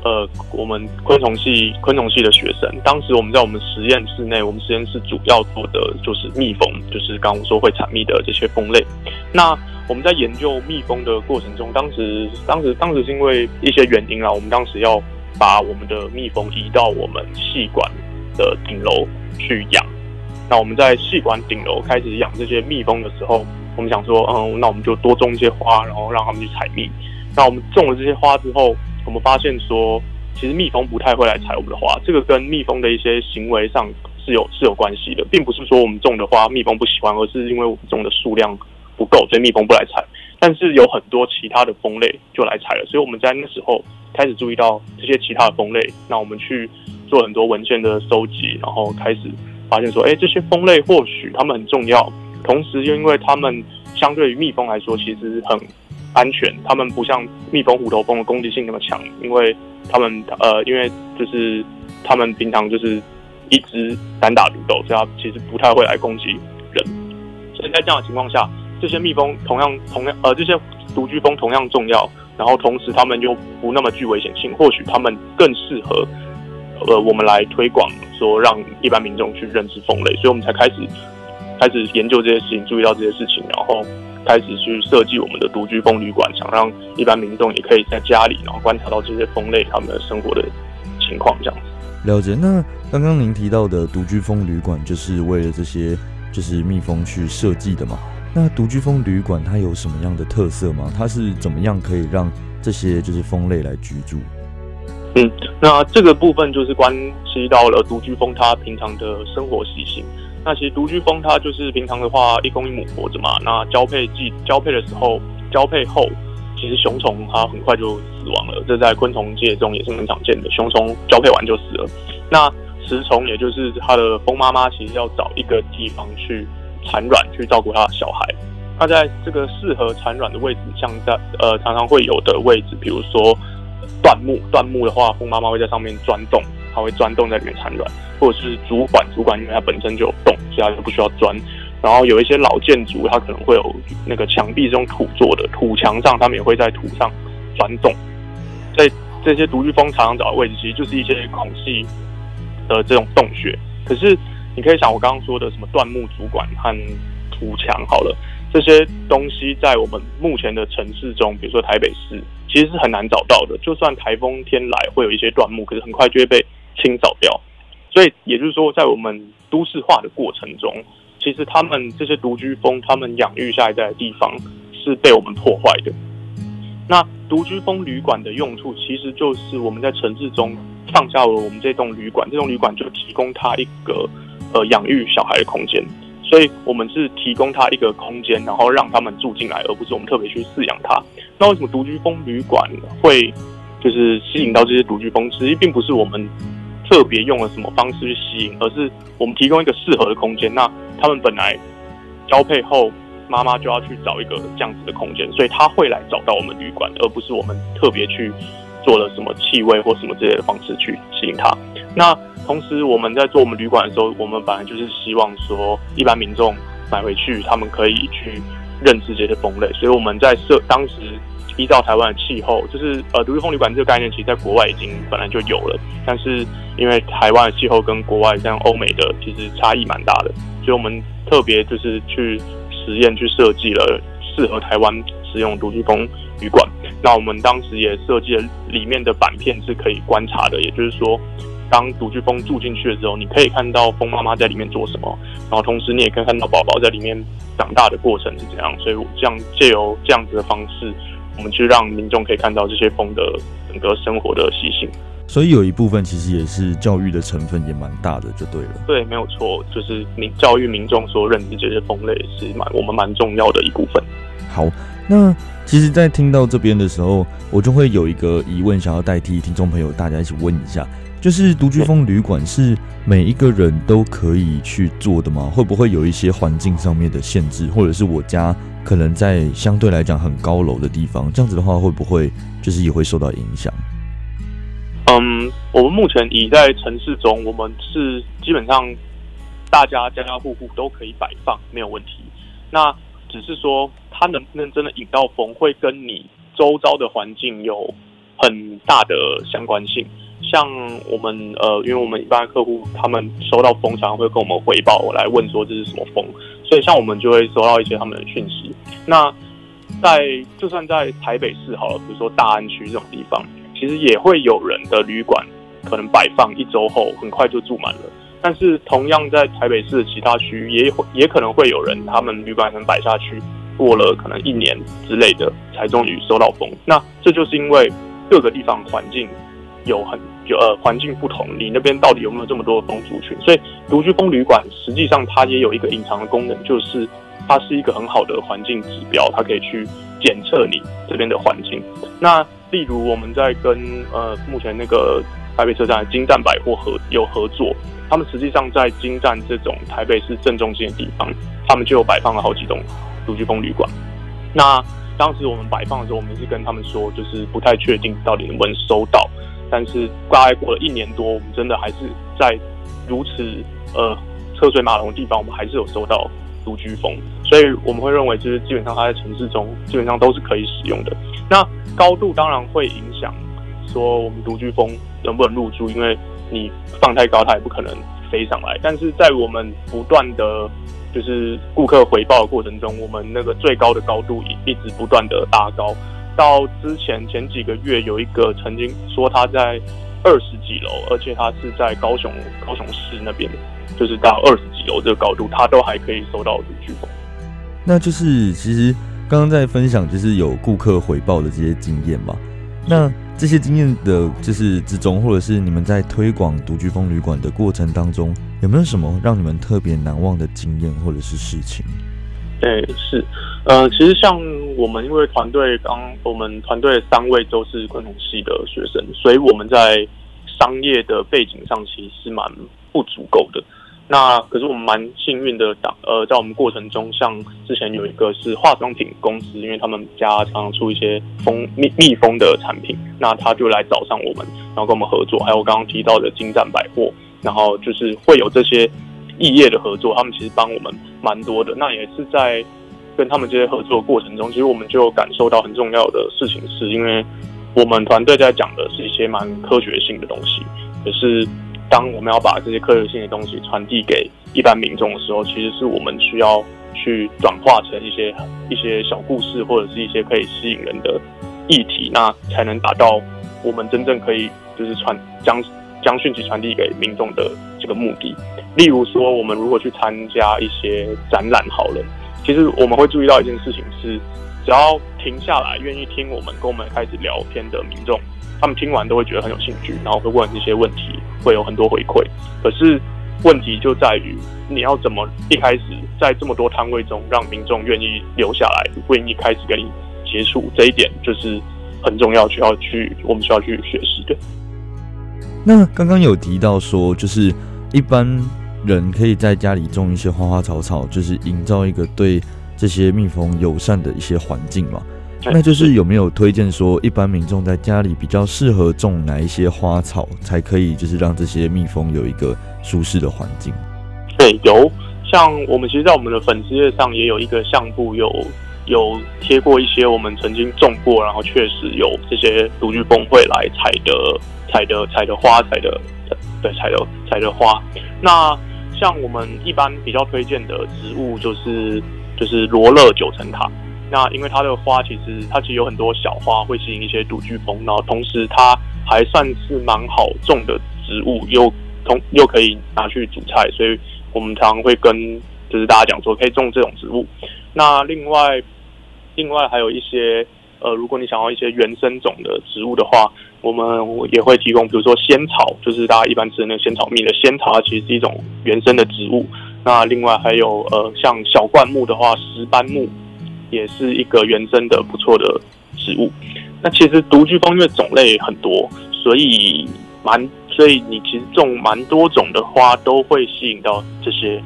呃，我们昆虫系昆虫系的学生。当时我们在我们实验室内，我们实验室主要做的就是蜜蜂，就是刚刚说会产蜜的这些蜂类。那 <laughs> 我们在研究蜜蜂的过程中，当时、当时、当时是因为一些原因啊，我们当时要把我们的蜜蜂移到我们系馆的顶楼去养。那我们在系馆顶楼开始养这些蜜蜂的时候，我们想说，嗯，那我们就多种一些花，然后让他们去采蜜。那我们种了这些花之后，我们发现说，其实蜜蜂不太会来采我们的花，这个跟蜜蜂的一些行为上是有是有关系的，并不是说我们种的花蜜蜂不喜欢，而是因为我们种的数量。不够，所以蜜蜂不来采。但是有很多其他的蜂类就来采了，所以我们在那时候开始注意到这些其他的蜂类。那我们去做很多文献的收集，然后开始发现说，哎，这些蜂类或许它们很重要，同时又因为它们相对于蜜蜂来说其实很安全，它们不像蜜蜂、虎头蜂的攻击性那么强，因为它们呃，因为就是它们平常就是一直单打独斗，所以它其实不太会来攻击人。所以在这样的情况下。这些蜜蜂同样同样呃，这些独居蜂同样重要，然后同时它们又不那么具危险性，或许它们更适合呃我们来推广，说让一般民众去认识蜂类，所以我们才开始开始研究这些事情，注意到这些事情，然后开始去设计我们的独居蜂旅馆，想让一般民众也可以在家里，然后观察到这些蜂类他们的生活的情况，这样子。了解。那刚刚您提到的独居蜂旅馆，就是为了这些就是蜜蜂去设计的嘛？那独居蜂旅馆它有什么样的特色吗？它是怎么样可以让这些就是蜂类来居住？嗯，那这个部分就是关系到了独居蜂它平常的生活习性。那其实独居蜂它就是平常的话一公一母活着嘛。那交配季交配的时候，交配后，其实雄虫它很快就死亡了。这在昆虫界中也是很常见的，雄虫交配完就死了。那雌虫也就是它的蜂妈妈，其实要找一个地方去产卵，去照顾它的小孩。那在这个适合产卵的位置，像在呃常常会有的位置，比如说。断木，断木的话，蜂妈妈会在上面钻洞，它会钻洞在里面产卵，或者是竹管，竹管因为它本身就有洞，所以它就不需要钻。然后有一些老建筑，它可能会有那个墙壁这种土做的，土墙上它们也会在土上钻洞。在这些独居蜂常常找的位置，其实就是一些孔隙的这种洞穴。可是你可以想，我刚刚说的什么断木、主管和土墙，好了。这些东西在我们目前的城市中，比如说台北市，其实是很难找到的。就算台风天来，会有一些断木，可是很快就会被清扫掉。所以也就是说，在我们都市化的过程中，其实他们这些独居蜂，他们养育下一代的地方是被我们破坏的。那独居蜂旅馆的用处，其实就是我们在城市中放下了我们这栋旅馆，这栋旅馆就提供它一个呃养育小孩的空间。所以，我们是提供他一个空间，然后让他们住进来，而不是我们特别去饲养它。那为什么独居蜂旅馆会就是吸引到这些独居蜂？其实并不是我们特别用了什么方式去吸引，而是我们提供一个适合的空间。那他们本来交配后，妈妈就要去找一个这样子的空间，所以他会来找到我们旅馆，而不是我们特别去做了什么气味或什么之类的方式去吸引他。那同时，我们在做我们旅馆的时候，我们本来就是希望说，一般民众买回去，他们可以去认识这些蜂类。所以我们在设当时依照台湾的气候，就是呃，独居蜂旅馆这个概念，其实在国外已经本来就有了。但是因为台湾的气候跟国外像欧美的其实差异蛮大的，所以我们特别就是去实验去设计了适合台湾使用独居蜂旅馆。那我们当时也设计了里面的板片是可以观察的，也就是说。当独居蜂住进去的时候，你可以看到蜂妈妈在里面做什么，然后同时你也可以看到宝宝在里面长大的过程是怎样。所以，我这样借由这样子的方式，我们去让民众可以看到这些蜂的整个生活的习性。所以有一部分其实也是教育的成分也蛮大的，就对了。对，没有错，就是你教育民众说认知这些蜂类是蛮我们蛮重要的一部分。好，那其实，在听到这边的时候，我就会有一个疑问，想要代替听众朋友大家一起问一下。就是独居风旅馆是每一个人都可以去做的吗？会不会有一些环境上面的限制，或者是我家可能在相对来讲很高楼的地方，这样子的话会不会就是也会受到影响？嗯，我们目前已在城市中，我们是基本上大家家家户户都可以摆放，没有问题。那只是说它能不能真的引到风，会跟你周遭的环境有很大的相关性。像我们呃，因为我们一般客户，他们收到风，常常会跟我们回报，来问说这是什么风，所以像我们就会收到一些他们的讯息。那在就算在台北市好了，比如说大安区这种地方，其实也会有人的旅馆可能摆放一周后，很快就住满了。但是同样在台北市的其他区域，也也可能会有人，他们旅馆可能摆下去，过了可能一年之类的，才终于收到风。那这就是因为各个地方环境有很。就呃环境不同，你那边到底有没有这么多的蜂族群？所以独居蜂旅馆实际上它也有一个隐藏的功能，就是它是一个很好的环境指标，它可以去检测你这边的环境。那例如我们在跟呃目前那个台北车站的京站百货合有合作，他们实际上在京站这种台北市正中心的地方，他们就有摆放了好几栋独居蜂旅馆。那当时我们摆放的时候，我们是跟他们说，就是不太确定到底能不能收到。但是大概过了一年多，我们真的还是在如此呃车水马龙的地方，我们还是有收到独居蜂，所以我们会认为，就是基本上它在城市中基本上都是可以使用的。那高度当然会影响说我们独居蜂能不能入住，因为你放太高，它也不可能飞上来。但是在我们不断的就是顾客回报的过程中，我们那个最高的高度一一直不断的拉高，到之前前几个月有一个曾经说他在二十几楼，而且他是在高雄高雄市那边，就是到二十几楼这个高度，他都还可以收到独居风。那就是其实刚刚在分享就是有顾客回报的这些经验嘛，那。这些经验的，就是之中，或者是你们在推广独居风旅馆的过程当中，有没有什么让你们特别难忘的经验或者是事情？对，是，呃，其实像我们，因为团队刚，我们团队三位都是昆虫系的学生，所以我们在商业的背景上其实蛮不足够的。那可是我们蛮幸运的，呃，在我们过程中，像之前有一个是化妆品公司，因为他们家常常出一些蜂蜜蜜蜂的产品，那他就来找上我们，然后跟我们合作。还有我刚刚提到的金站百货，然后就是会有这些异业的合作，他们其实帮我们蛮多的。那也是在跟他们这些合作过程中，其实我们就感受到很重要的事情，是因为我们团队在讲的是一些蛮科学性的东西，可是。当我们要把这些科学性的东西传递给一般民众的时候，其实是我们需要去转化成一些一些小故事，或者是一些可以吸引人的议题，那才能达到我们真正可以就是传将将讯息传递给民众的这个目的。例如说，我们如果去参加一些展览，好了，其实我们会注意到一件事情是，只要停下来愿意听我们跟我们开始聊天的民众。他们听完都会觉得很有兴趣，然后会问一些问题，会有很多回馈。可是问题就在于，你要怎么一开始在这么多摊位中让民众愿意留下来，愿意开始跟你接触，这一点就是很重要，需要去我们需要去学习的。那刚刚有提到说，就是一般人可以在家里种一些花花草草，就是营造一个对这些蜜蜂友善的一些环境嘛。那就是有没有推荐说，一般民众在家里比较适合种哪一些花草，才可以就是让这些蜜蜂有一个舒适的环境？对，有，像我们其实，在我们的粉丝页上也有一个相簿，有有贴过一些我们曾经种过，然后确实有这些独居蜂会来采的采的采的花采的对采的采的花。那像我们一般比较推荐的植物，就是就是罗勒九层塔。那因为它的花其实它其实有很多小花会吸引一些独居蜂，然后同时它还算是蛮好种的植物，又同又可以拿去煮菜，所以我们常常会跟就是大家讲说可以种这种植物。那另外另外还有一些呃，如果你想要一些原生种的植物的话，我们也会提供，比如说仙草，就是大家一般吃的那仙草蜜的仙草，它其实是一种原生的植物。那另外还有呃，像小灌木的话，石斑木。也是一个原生的不错的植物。那其实独居蜂因为种类很多，所以蛮所以你其实种蛮多种的花都会吸引到这些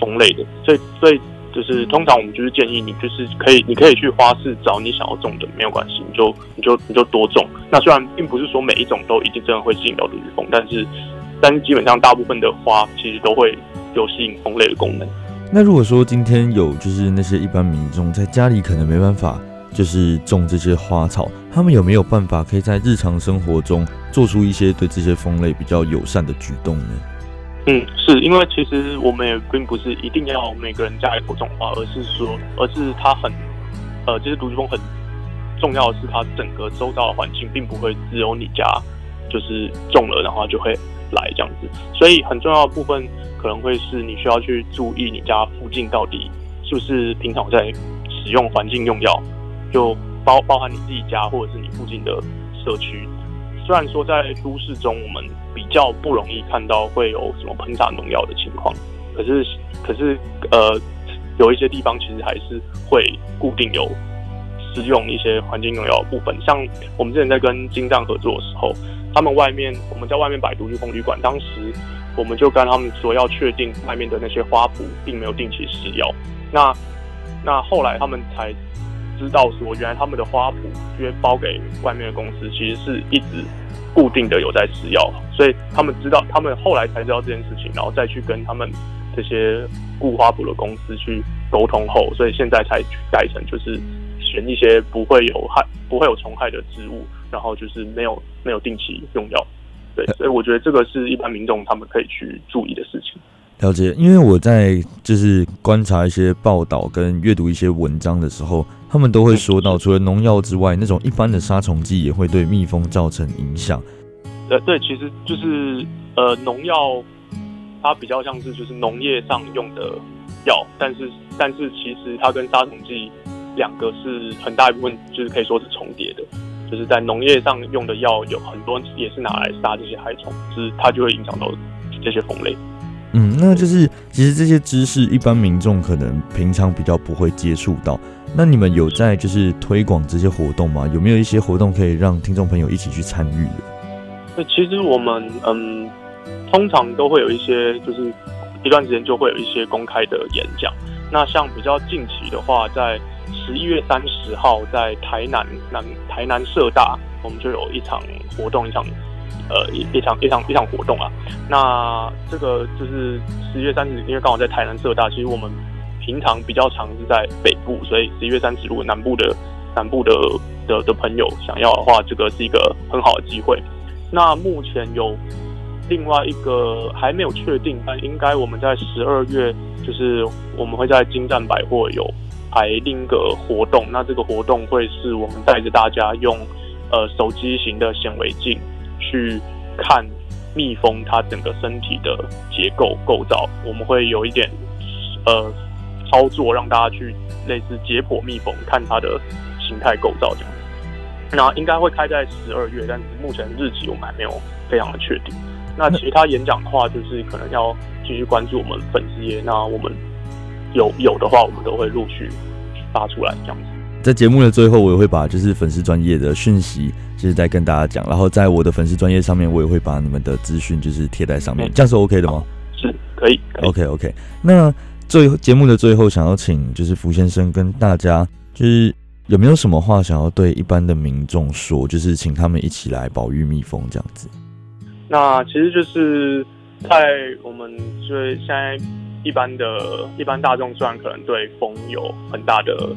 蜂类的。所以所以就是通常我们就是建议你就是可以你可以去花市找你想要种的没有关系，你就你就你就多种。那虽然并不是说每一种都一定真的会吸引到独居蜂，但是但是基本上大部分的花其实都会有吸引蜂类的功能。那如果说今天有就是那些一般民众在家里可能没办法就是种这些花草，他们有没有办法可以在日常生活中做出一些对这些蜂类比较友善的举动呢？嗯，是因为其实我们也并不是一定要每个人家里都种花，而是说，而是它很呃，其实独居蜂很重要的是它整个周遭的环境并不会只有你家就是种了，然后就会来这样子，所以很重要的部分。可能会是你需要去注意你家附近到底是不是平常在使用环境用药，就包包含你自己家或者是你附近的社区。虽然说在都市中我们比较不容易看到会有什么喷洒农药的情况，可是可是呃有一些地方其实还是会固定有使用一些环境农药的部分。像我们之前在跟金藏合作的时候，他们外面我们在外面摆独立风旅馆，当时。我们就跟他们说要确定外面的那些花圃并没有定期施药。那那后来他们才知道说，原来他们的花圃因为包给外面的公司，其实是一直固定的有在施药，所以他们知道，他们后来才知道这件事情，然后再去跟他们这些雇花圃的公司去沟通后，所以现在才改成就是选一些不会有害、不会有虫害的植物，然后就是没有没有定期用药。对，所以我觉得这个是一般民众他们可以去注意的事情。了解，因为我在就是观察一些报道跟阅读一些文章的时候，他们都会说到，除了农药之外，那种一般的杀虫剂也会对蜜蜂造成影响。呃，对，其实就是呃，农药它比较像是就是农业上用的药，但是但是其实它跟杀虫剂两个是很大一部分就是可以说是重叠的，就是在农业上用的药有很多也是拿来杀这些害虫，就是它就会影响到这些蜂类。嗯，那就是其实这些知识一般民众可能平常比较不会接触到。那你们有在就是推广这些活动吗？有没有一些活动可以让听众朋友一起去参与的？那其实我们嗯，通常都会有一些，就是一段时间就会有一些公开的演讲。那像比较近期的话，在十一月三十号，在台南南台南社大，我们就有一场活动，一场。呃，一一场一场一场活动啊，那这个就是十一月三十，因为刚好在台南社大，其实我们平常比较常是在北部，所以十一月三十，如果南部的南部的的的朋友想要的话，这个是一个很好的机会。那目前有另外一个还没有确定，但应该我们在十二月，就是我们会在金站百货有排另一个活动，那这个活动会是我们带着大家用呃手机型的显微镜。去看蜜蜂它整个身体的结构构造，我们会有一点呃操作，让大家去类似解剖蜜蜂，看它的形态构造这样。那应该会开在十二月，但是目前日期我们还没有非常的确定。那其他演讲的话，就是可能要继续关注我们粉丝页，那我们有有的话，我们都会陆续发出来这样子。在节目的最后，我也会把就是粉丝专业的讯息，就是在跟大家讲。然后在我的粉丝专业上面，我也会把你们的资讯就是贴在上面，这样是 OK 的吗？是，可以。可以 OK OK。那最后节目的最后，想要请就是福先生跟大家，就是有没有什么话想要对一般的民众说，就是请他们一起来保育蜜蜂这样子。那其实就是在我们就是现在一般的一般大众，虽然可能对蜂有很大的。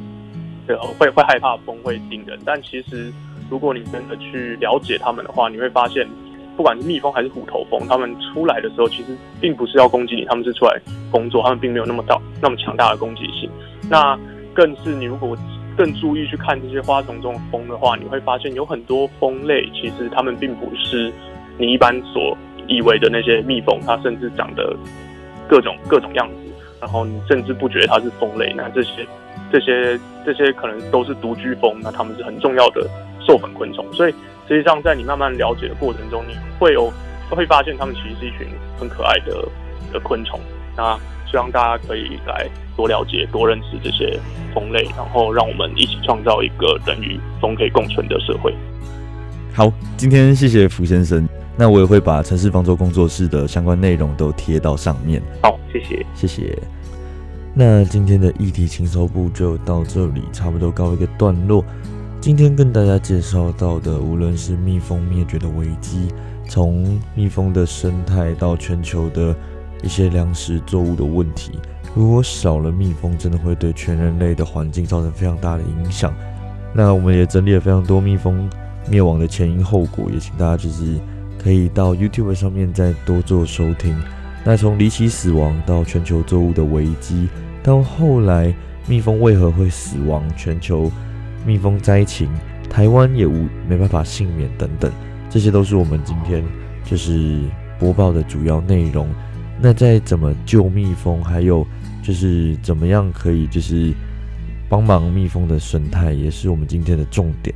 会会害怕蜂会叮人，但其实如果你真的去了解他们的话，你会发现，不管是蜜蜂还是虎头蜂，他们出来的时候其实并不是要攻击你，他们是出来工作，他们并没有那么大那么强大的攻击性。那更是你如果更注意去看这些花丛中的蜂的话，你会发现有很多蜂类其实它们并不是你一般所以为的那些蜜蜂，它甚至长得各种各种样子，然后你甚至不觉得它是蜂类。那这些。这些这些可能都是独居蜂，那它们是很重要的授粉昆虫。所以实际上，在你慢慢了解的过程中，你会有会发现它们其实是一群很可爱的的昆虫。那希望大家可以来多了解、多认识这些蜂类，然后让我们一起创造一个人与蜂可以共存的社会。好，今天谢谢福先生。那我也会把城市方舟工作室的相关内容都贴到上面。好，谢谢，谢谢。那今天的议题轻松部就到这里，差不多告一个段落。今天跟大家介绍到的，无论是蜜蜂灭绝的危机，从蜜蜂的生态到全球的一些粮食作物的问题，如果少了蜜蜂，真的会对全人类的环境造成非常大的影响。那我们也整理了非常多蜜蜂灭亡的前因后果，也请大家就是可以到 YouTube 上面再多做收听。那从离奇死亡到全球作物的危机，到后来蜜蜂为何会死亡，全球蜜蜂灾情，台湾也无没办法幸免等等，这些都是我们今天就是播报的主要内容。那在怎么救蜜蜂，还有就是怎么样可以就是帮忙蜜蜂的生态，也是我们今天的重点。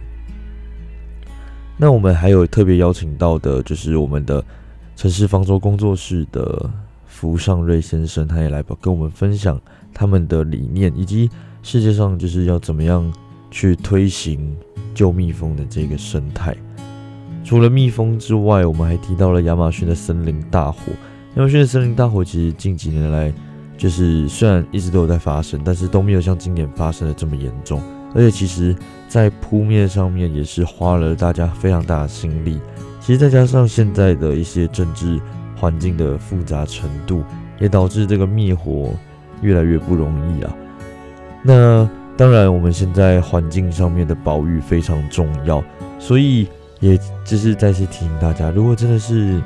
那我们还有特别邀请到的，就是我们的。城市方舟工作室的福尚瑞先生，他也来跟我们分享他们的理念，以及世界上就是要怎么样去推行救蜜蜂的这个生态。除了蜜蜂之外，我们还提到了亚马逊的森林大火。亚马逊的森林大火其实近几年来，就是虽然一直都有在发生，但是都没有像今年发生的这么严重。而且其实，在扑灭上面也是花了大家非常大的心力。其实再加上现在的一些政治环境的复杂程度，也导致这个灭火越来越不容易啊。那当然，我们现在环境上面的保育非常重要，所以也就是再次提醒大家，如果真的是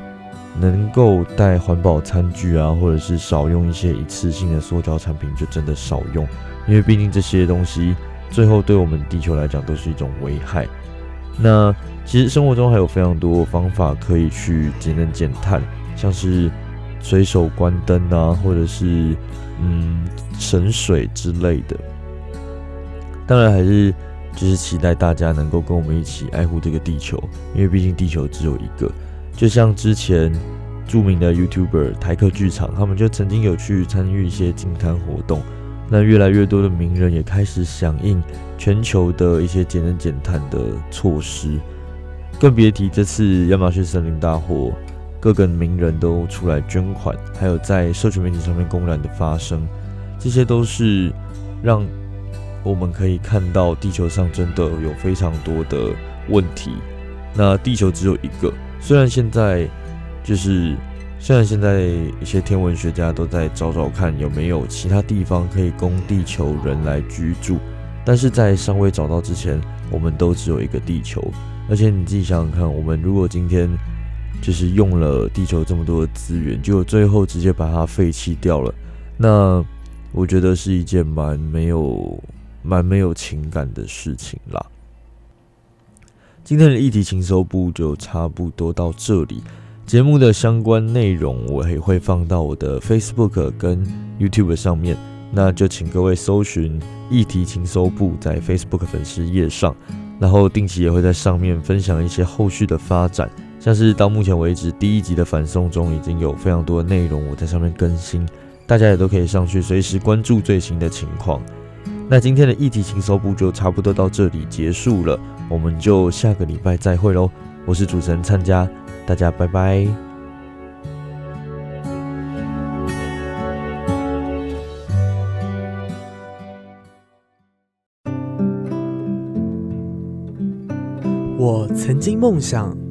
能够带环保餐具啊，或者是少用一些一次性的塑胶产品，就真的少用，因为毕竟这些东西最后对我们地球来讲都是一种危害。那其实生活中还有非常多方法可以去节能减碳，像是随手关灯啊，或者是嗯省水之类的。当然还是就是期待大家能够跟我们一起爱护这个地球，因为毕竟地球只有一个。就像之前著名的 YouTuber 台客剧场，他们就曾经有去参与一些净滩活动。那越来越多的名人也开始响应全球的一些节能减碳的措施，更别提这次亚马逊森林大火，各个名人都出来捐款，还有在社群媒体上面公然的发声，这些都是让我们可以看到地球上真的有非常多的问题。那地球只有一个。虽然现在就是，虽然现在一些天文学家都在找找看有没有其他地方可以供地球人来居住，但是在尚未找到之前，我们都只有一个地球。而且你自己想想看，我们如果今天就是用了地球这么多的资源，结果最后直接把它废弃掉了，那我觉得是一件蛮没有、蛮没有情感的事情啦。今天的议题情搜部就差不多到这里。节目的相关内容我也会放到我的 Facebook 跟 YouTube 上面，那就请各位搜寻议题情搜部在 Facebook 粉丝页上，然后定期也会在上面分享一些后续的发展，像是到目前为止第一集的反送中已经有非常多的内容我在上面更新，大家也都可以上去随时关注最新的情况。那今天的议题情搜部就差不多到这里结束了。我们就下个礼拜再会喽！我是主持人灿家，大家拜拜。我曾经梦想。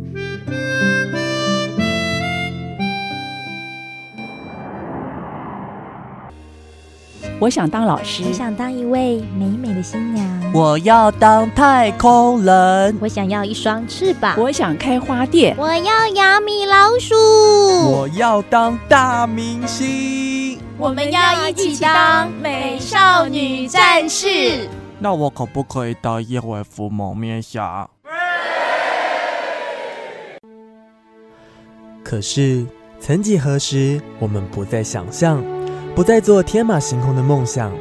我想当老师，我想当一位美美的新娘。我要当太空人，我想要一双翅膀。我想开花店，我要养米老鼠。我要当大明星，我们要一起当美少女战士。那我可不可以当一位福蒙面侠？可是，曾几何时，我们不再想象。不再做天马行空的梦想，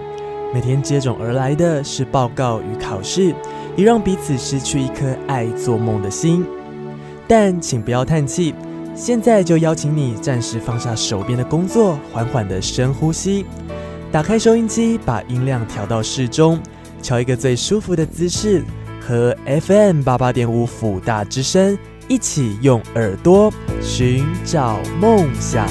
每天接踵而来的是报告与考试，也让彼此失去一颗爱做梦的心。但请不要叹气，现在就邀请你暂时放下手边的工作，缓缓的深呼吸，打开收音机，把音量调到适中，调一个最舒服的姿势，和 FM 八八点五辅大之声一起用耳朵寻找梦想。